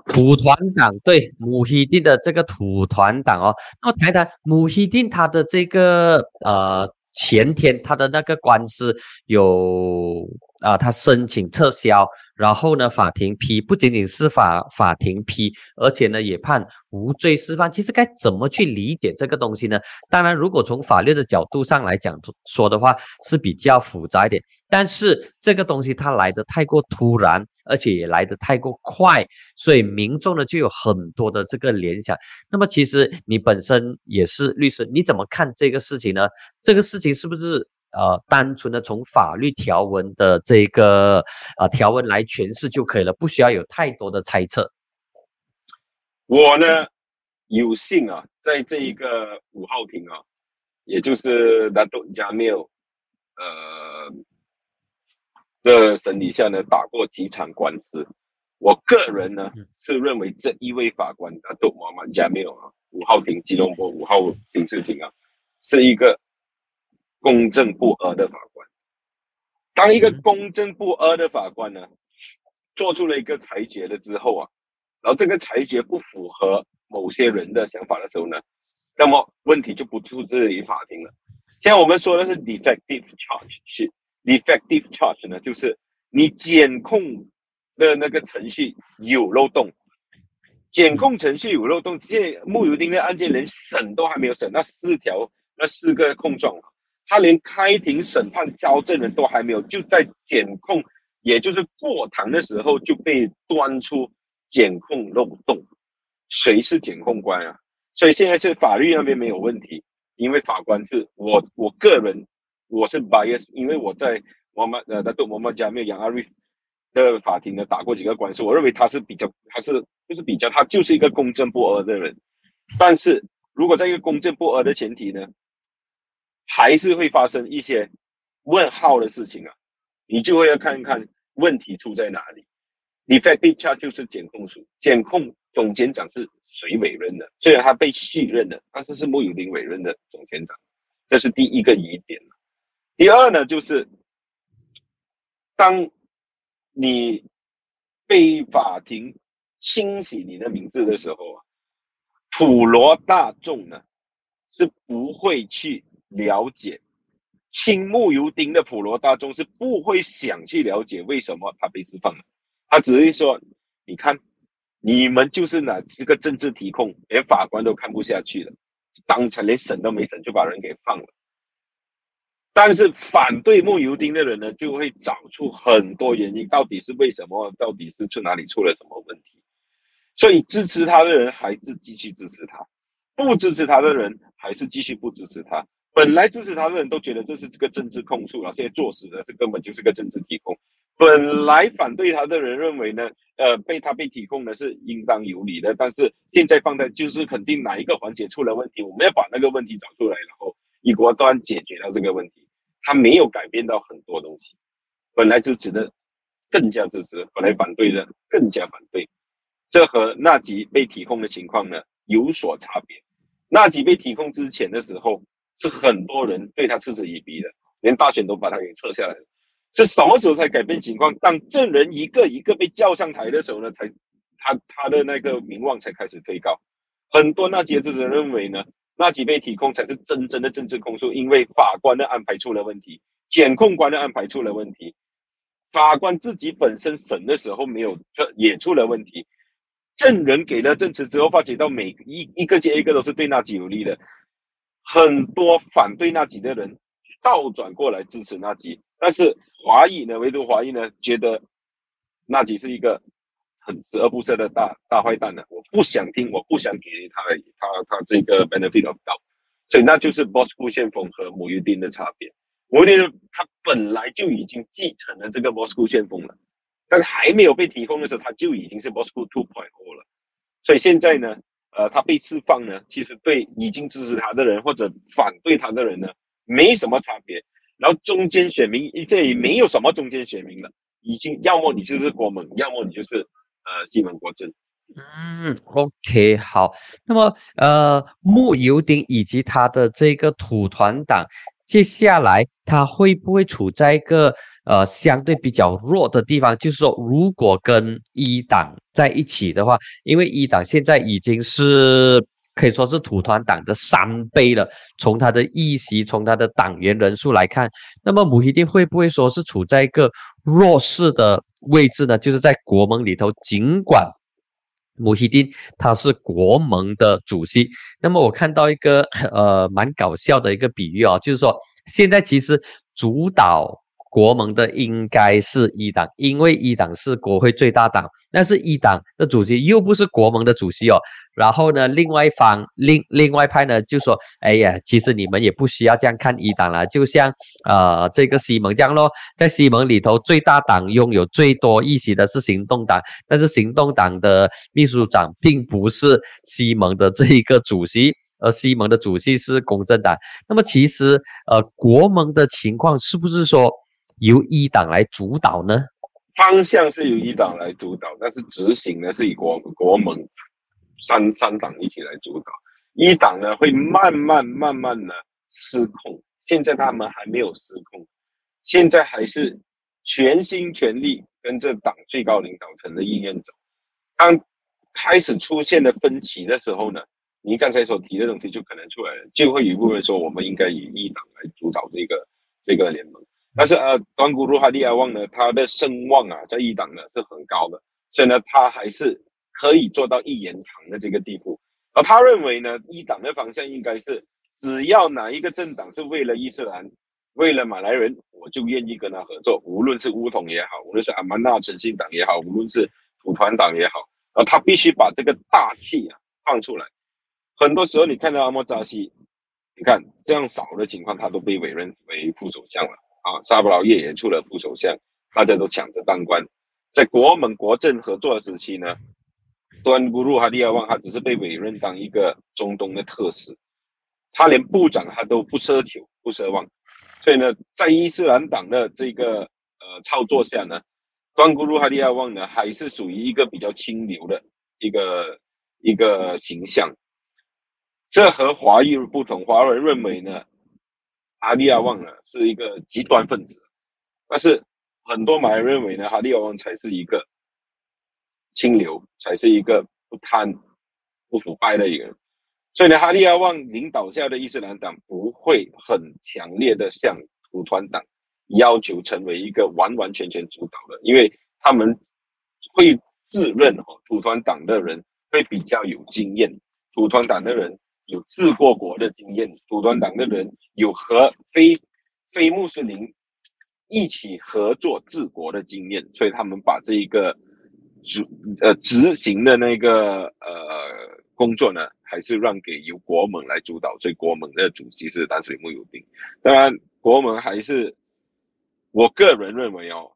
土团党对穆希丁的这个土团党哦，那么谈谈穆希丁他的这个呃前天他的那个官司有。啊，他申请撤销，然后呢，法庭批，不仅仅是法法庭批，而且呢，也判无罪释放。其实该怎么去理解这个东西呢？当然，如果从法律的角度上来讲说的话，是比较复杂一点。但是这个东西它来的太过突然，而且也来的太过快，所以民众呢就有很多的这个联想。那么，其实你本身也是律师，你怎么看这个事情呢？这个事情是不是？呃，单纯的从法律条文的这个呃条文来诠释就可以了，不需要有太多的猜测。我呢有幸啊，在这一个五号庭啊，也就是拉杜加缪呃的审理下呢，打过几场官司。我个人呢是认为这一位法官拉杜马曼加缪啊，五号庭吉隆坡五号刑事庭啊，是一个。公正不阿的法官，当一个公正不阿的法官呢，做出了一个裁决了之后啊，然后这个裁决不符合某些人的想法的时候呢，那么问题就不出自于法庭了。现在我们说的是 defective charge，是 defective charge 呢，就是你检控的那个程序有漏洞，检控程序有漏洞。现穆尤丁的案件连审都还没有审，那四条那四个控状。他连开庭审判交证人都还没有，就在检控，也就是过堂的时候就被端出检控漏洞。谁是检控官啊？所以现在是法律那边没有问题，因为法官是我，我个人我是 bias，因为我在我们呃，在杜摩曼加缪杨阿瑞的法庭呢打过几个官司，我认为他是比较，他是就是比较，他就是一个公正不阿的人。但是如果在一个公正不阿的前提呢？还是会发生一些问号的事情啊，你就会要看一看问题出在哪里。Defective charge 就是检控署，检控总监长是谁委任的？虽然他被续任了，但是是穆有林委任的总监长，这是第一个疑点。第二呢，就是当你被法庭清洗你的名字的时候啊，普罗大众呢是不会去。了解，青木油丁的普罗大众是不会想去了解为什么他被释放了，他只会说：“你看，你们就是哪这个政治提控，连法官都看不下去了，当场连审都没审就把人给放了。”但是反对木油丁的人呢，就会找出很多原因，到底是为什么？到底是去哪里出了什么问题？所以支持他的人还是继续支持他，不支持他的人还是继续不支持他。本来支持他的人都觉得这是这个政治控诉了，现在作死的是根本就是个政治提控。本来反对他的人认为呢，呃，被他被提控的是应当有理的，但是现在放在就是肯定哪一个环节出了问题，我们要把那个问题找出来，然后一锅端解决掉这个问题。他没有改变到很多东西，本来支持的更加支持，本来反对的更加反对，这和纳吉被提控的情况呢有所差别。纳吉被提控之前的时候。是很多人对他嗤之以鼻的，连大选都把他给撤下来了。是什么时候才改变情况？当证人一个一个被叫上台的时候呢，才他他的那个名望才开始推高。很多那几支持者认为呢，那几被提控才是真正的政治控诉，因为法官的安排出了问题，检控官的安排出了问题，法官自己本身审的时候没有这也出了问题。证人给了证词之后，发觉到每一一个接一个都是对纳吉有利的。很多反对纳吉的人倒转过来支持纳吉，但是华裔呢，唯独华裔呢，觉得纳吉是一个很十恶不赦的大大坏蛋呢。我不想听，我不想给他他他这个 benefit of doubt，所以那就是 Boss 布线风和母鱼丁的差别。母鱼丁他本来就已经继承了这个 Bosco 先锋了，但是还没有被提供的时候，他就已经是 Moscow 2.0了。所以现在呢，呃，他被释放呢，其实对已经支持他的人或者反对他的人呢，没什么差别。然后中间选民，这里没有什么中间选民了，已经要么你就是国盟，要么你就是呃西门国政。嗯，OK，好。那么呃，穆尤丁以及他的这个土团党，接下来他会不会处在一个呃相对比较弱的地方？就是说，如果跟一党在一起的话，因为一党现在已经是。可以说是土团党的三倍了。从他的议席，从他的党员人数来看，那么穆希丁会不会说是处在一个弱势的位置呢？就是在国盟里头，尽管穆希丁他是国盟的主席，那么我看到一个 呃蛮搞笑的一个比喻啊，就是说现在其实主导。国盟的应该是一党，因为一党是国会最大党，但是一党的主席又不是国盟的主席哦。然后呢，另外一方另另外派呢就说：“哎呀，其实你们也不需要这样看一党了，就像呃这个西蒙这样咯，在西蒙里头最大党拥有最多议席的是行动党，但是行动党的秘书长并不是西蒙的这一个主席，而西蒙的主席是公正党。那么其实呃国盟的情况是不是说？”由一党来主导呢？方向是由一党来主导，但是执行呢是以国国盟三三党一起来主导。一党呢会慢慢慢慢的失控，现在他们还没有失控，现在还是全心全力跟着党最高领导层的意愿走。当开始出现了分歧的时候呢，你刚才所提的东西就可能出来了，就会有一部分说我们应该以一党来主导这个这个联盟。但是呃，端古鲁哈利亚旺呢，他的声望啊，在一党呢是很高的，所以呢，他还是可以做到一言堂的这个地步。而他认为呢，一党的方向应该是，只要哪一个政党是为了伊斯兰、为了马来人，我就愿意跟他合作，无论是乌统也好，无论是阿曼纳诚信党也好，无论是土团党也好，而他必须把这个大气啊放出来。很多时候你看到阿莫扎西，你看这样少的情况，他都被委任为副首相了。啊，沙布劳叶也出了副首相，大家都抢着当官。在国盟国政合作的时期呢，端古鲁哈利亚旺他只是被委任当一个中东的特使，他连部长他都不奢求、不奢望。所以呢，在伊斯兰党的这个呃操作下呢，端古鲁哈利亚旺呢还是属于一个比较清流的一个一个形象。这和华裔不同，华人认为呢。哈利亚旺呢是一个极端分子，但是很多马来人认为呢，哈利亚旺才是一个清流，才是一个不贪、不腐败的一个人。所以呢，哈利亚旺领导下的伊斯兰党不会很强烈的向土团党要求成为一个完完全全主导的，因为他们会自认哈土团党的人会比较有经验，土团党的人。有治过国的经验，土团党的人有和非非穆斯林一起合作治国的经验，所以他们把这一个执呃执行的那个呃工作呢，还是让给由国盟来主导。所以国盟的主席是丹斯里穆尤丁。当然，国盟还是我个人认为哦，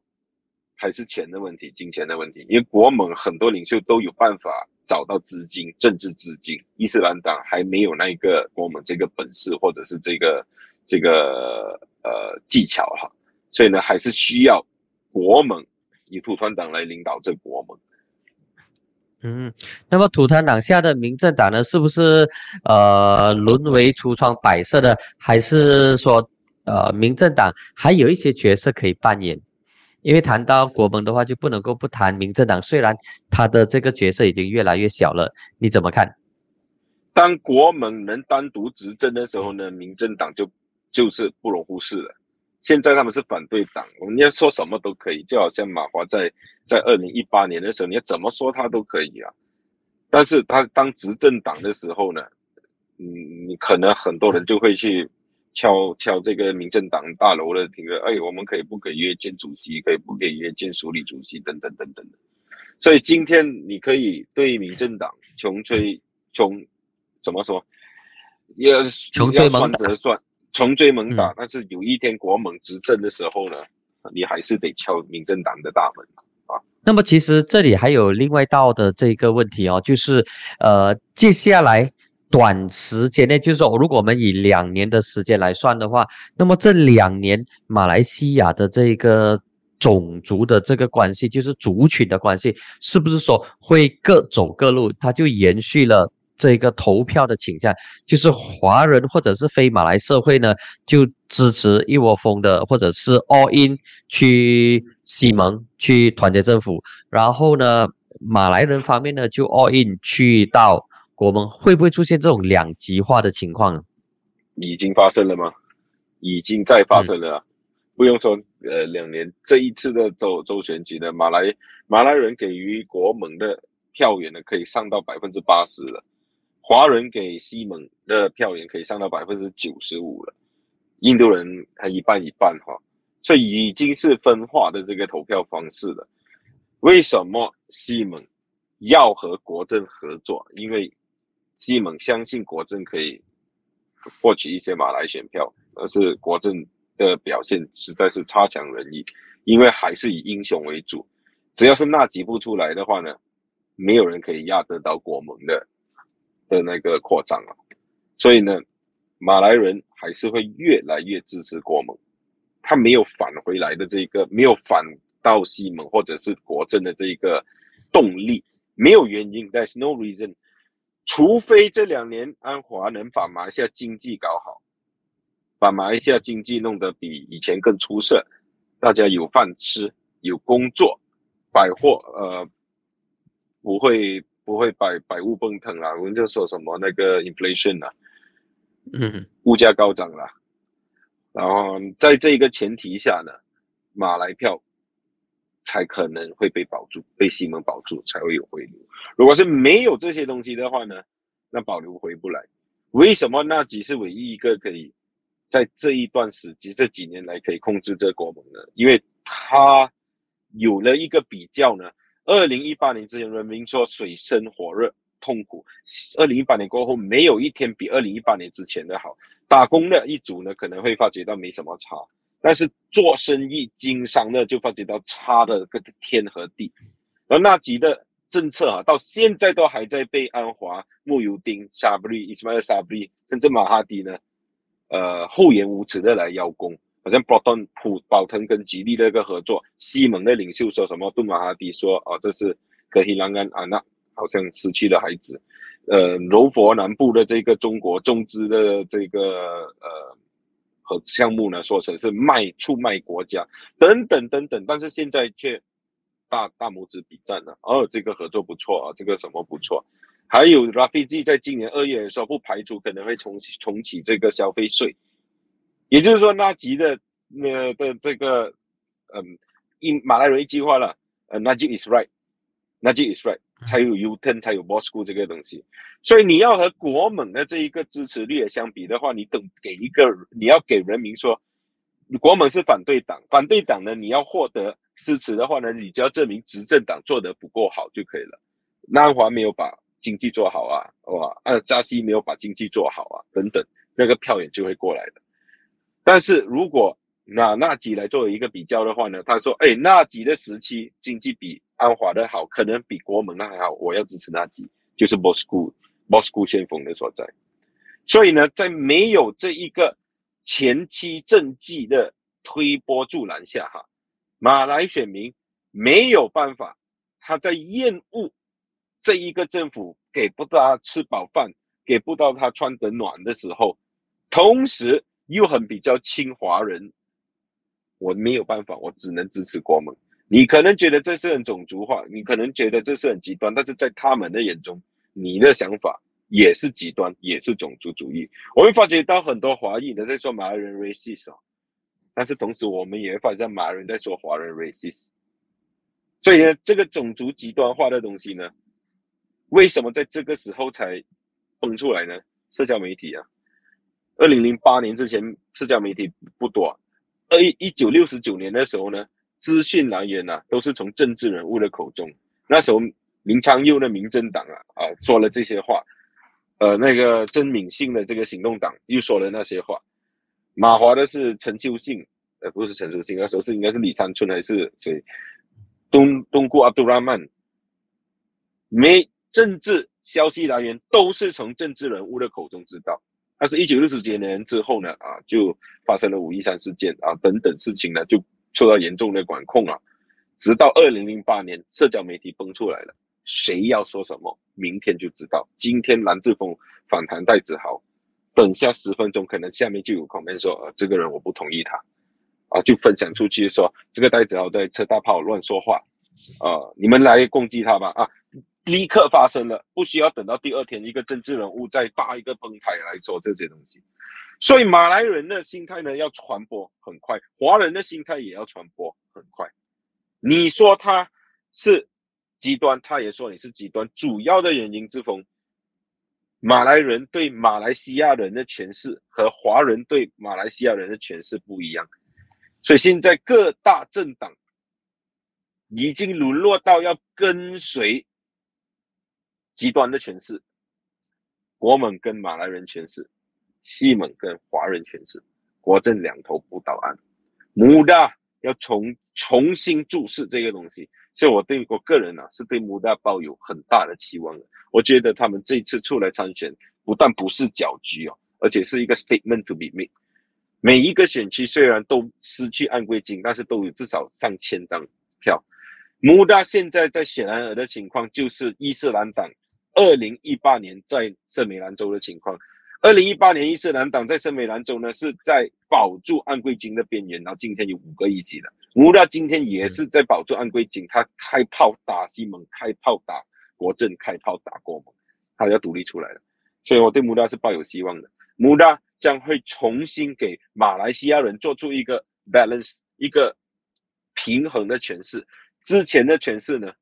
还是钱的问题，金钱的问题，因为国盟很多领袖都有办法。找到资金，政治资金，伊斯兰党还没有那一个我们这个本事，或者是这个这个呃技巧哈，所以呢，还是需要国盟以土团党来领导这国盟。嗯，那么土团党下的民政党呢，是不是呃沦为橱窗摆设的，还是说呃民政党还有一些角色可以扮演？因为谈到国盟的话，就不能够不谈民政党。虽然他的这个角色已经越来越小了，你怎么看？当国盟能单独执政的时候呢，民政党就就是不容忽视了。现在他们是反对党，我们要说什么都可以，就好像马华在在二零一八年的时候，你要怎么说他都可以啊。但是他当执政党的时候呢，嗯，你可能很多人就会去。敲敲这个民政党大楼的这个，哎，我们可以不可以约见主席？可以不可以约见署理主席？等等等等的。所以今天你可以对民政党穷追穷，怎么说？要穷追猛打算，穷追猛打，但是有一天国盟执政的时候呢，你还是得敲民政党的大门啊。那么其实这里还有另外一道的这个问题哦，就是呃，接下来短时间内，就是说，如果我们以两年的时间来算的话，那么这两年马来西亚的这个种族的这个关系，就是族群的关系，是不是说会各走各路？它就延续了。这个投票的倾向，就是华人或者是非马来社会呢，就支持一窝蜂的，或者是 all in 去西蒙去团结政府，然后呢，马来人方面呢就 all in 去到国盟，会不会出现这种两极化的情况？已经发生了吗？已经在发生了，不用说，呃，两年这一次的周周选举呢，马来马来人给予国盟的票源呢，可以上到百分之八十了。华人给西蒙的票源可以上到百分之九十五了，印度人还一半一半哈，所以已经是分化的这个投票方式了。为什么西蒙要和国政合作？因为西蒙相信国政可以获取一些马来选票，而是国政的表现实在是差强人意，因为还是以英雄为主，只要是那几步出来的话呢，没有人可以压得到国盟的。的那个扩张啊，所以呢，马来人还是会越来越支持国盟，他没有返回来的这个，没有返到西蒙或者是国政的这一个动力，没有原因，There's no reason，除非这两年安华能把马来西亚经济搞好，把马来西亚经济弄得比以前更出色，大家有饭吃，有工作，百货呃不会。不会百百物奔腾啊！我们就说什么那个 inflation 啊，嗯，物价高涨了。然后在这个前提下呢，马来票才可能会被保住，被西蒙保住，才会有回流。如果是没有这些东西的话呢，那保留回不来。为什么纳吉是唯一一个可以在这一段时期这几年来可以控制这国盟呢？因为他有了一个比较呢。二零一八年之前，人民说水深火热、痛苦。二零一八年过后，没有一天比二零一八年之前的好。打工的一组呢，可能会发觉到没什么差，但是做生意、经商的就发觉到差的个天和地。而那几的政策啊，到现在都还在被安华、穆尤丁、沙布里、伊斯迈尔沙布里，甚至马哈迪呢，呃，厚颜无耻的来邀功。好像保顿普宝腾跟吉利的一个合作，西蒙的领袖说什么？杜马哈迪说：“哦，这是格希兰安啊，那好像失去了孩子。”呃，柔佛南部的这个中国中资的这个呃和项目呢，说成是卖出卖国家等等等等，但是现在却大大拇指比赞了。哦，这个合作不错啊，这个什么不错？还有 Rafiji 在今年二月的时候不排除可能会重启重启这个消费税。也就是说，纳吉的呃的这个，嗯，一马来人一句话了，呃，纳吉 is right，纳吉 is right，才有 U-turn，才有 Bosco 这个东西。所以你要和国盟的这一个支持率相比的话，你等给一个，你要给人民说，国盟是反对党，反对党呢，你要获得支持的话呢，你只要证明执政党做得不够好就可以了。南华没有把经济做好啊，哇，呃，加西没有把经济做好啊，等等，那个票也就会过来的。但是如果拿纳吉来作为一个比较的话呢，他说：“哎，纳吉的时期经济比安华的好，可能比国盟的还好，我要支持纳吉，就是 Bosco，Bosco 先锋的所在。所以呢，在没有这一个前期政绩的推波助澜下，哈，马来选民没有办法，他在厌恶这一个政府给不到他吃饱饭，给不到他穿得暖的时候，同时。”又很比较亲华人，我没有办法，我只能支持国盟。你可能觉得这是很种族化，你可能觉得这是很极端，但是在他们的眼中，你的想法也是极端，也是种族主义。我会发觉到很多华裔的在说马来人 racist，但是同时我们也会发现马来人在说华人 racist。所以呢，这个种族极端化的东西呢，为什么在这个时候才蹦出来呢？社交媒体啊。二零零八年之前，社交媒体不多。二一一九六十九年的时候呢，资讯来源呢都是从政治人物的口中。那时候林昌佑的民政党啊啊说了这些话，呃，那个曾敏信的这个行动党又说了那些话。马华的是陈秀信，呃，不是陈秀信，那时候是应该是李三春还是谁？东东姑阿杜拉曼，没政治消息来源都是从政治人物的口中知道。但是，一九六几年之后呢，啊，就发生了五一三事件啊等等事情呢，就受到严重的管控了。直到二零零八年，社交媒体崩出来了，谁要说什么，明天就知道。今天蓝志峰反弹戴子豪，等下十分钟可能下面就有狂言说，呃，这个人我不同意他，啊，就分享出去说这个戴子豪在车大炮乱说话，啊，你们来攻击他吧，啊。立刻发生了，不需要等到第二天，一个政治人物再搭一个崩台来做这些东西。所以马来人的心态呢，要传播很快；华人的心态也要传播很快。你说他是极端，他也说你是极端。主要的原因之风，马来人对马来西亚人的诠释和华人对马来西亚人的诠释不一样。所以现在各大政党已经沦落到要跟随。极端的诠释，国门跟马来人诠释，西蒙跟华人诠释，国政两头不到岸，穆大要重重新注视这个东西，所以我对我个人呢是对穆大抱有很大的期望的。我觉得他们这次出来参选，不但不是搅局哦，而且是一个 statement to be made。每一个选区虽然都失去按规金，但是都有至少上千张票。穆大现在在显然尔的情况就是伊斯兰党。二零一八年在圣美兰州的情况，二零一八年伊斯兰党在圣美兰州呢是在保住安贵金的边缘，然后今天有五个一级的。穆拉今天也是在保住安贵金，他开炮打西蒙，开炮打国政，开炮打国盟，他要独立出来了。所以我对穆拉是抱有希望的。穆拉将会重新给马来西亚人做出一个 balance，一个平衡的诠释。之前的诠释呢？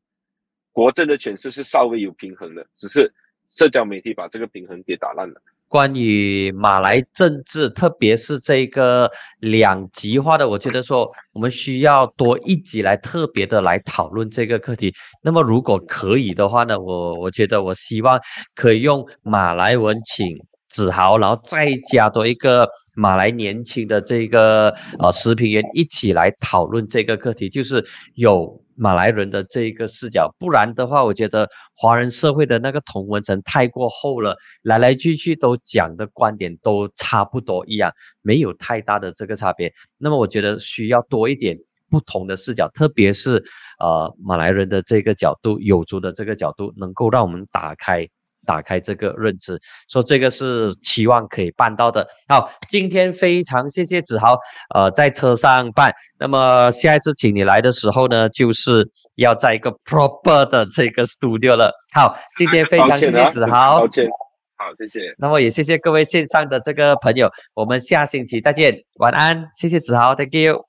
国政的诠释是稍微有平衡的，只是社交媒体把这个平衡给打烂了。关于马来政治，特别是这个两极化的，我觉得说我们需要多一集来特别的来讨论这个课题。那么如果可以的话呢，我我觉得我希望可以用马来文请子豪，然后再加多一个马来年轻的这个呃食品员一起来讨论这个课题，就是有。马来人的这一个视角，不然的话，我觉得华人社会的那个同文层太过厚了，来来去去都讲的观点都差不多一样，没有太大的这个差别。那么，我觉得需要多一点不同的视角，特别是呃马来人的这个角度，有族的这个角度，能够让我们打开。打开这个认知，说这个是期望可以办到的。好，今天非常谢谢子豪，呃，在车上办。那么下一次请你来的时候呢，就是要在一个 proper 的这个 studio 了。好，今天非常谢谢子豪，抱歉，好，谢谢。那么也谢谢各位线上的这个朋友，我们下星期再见，晚安，谢谢子豪，Thank you。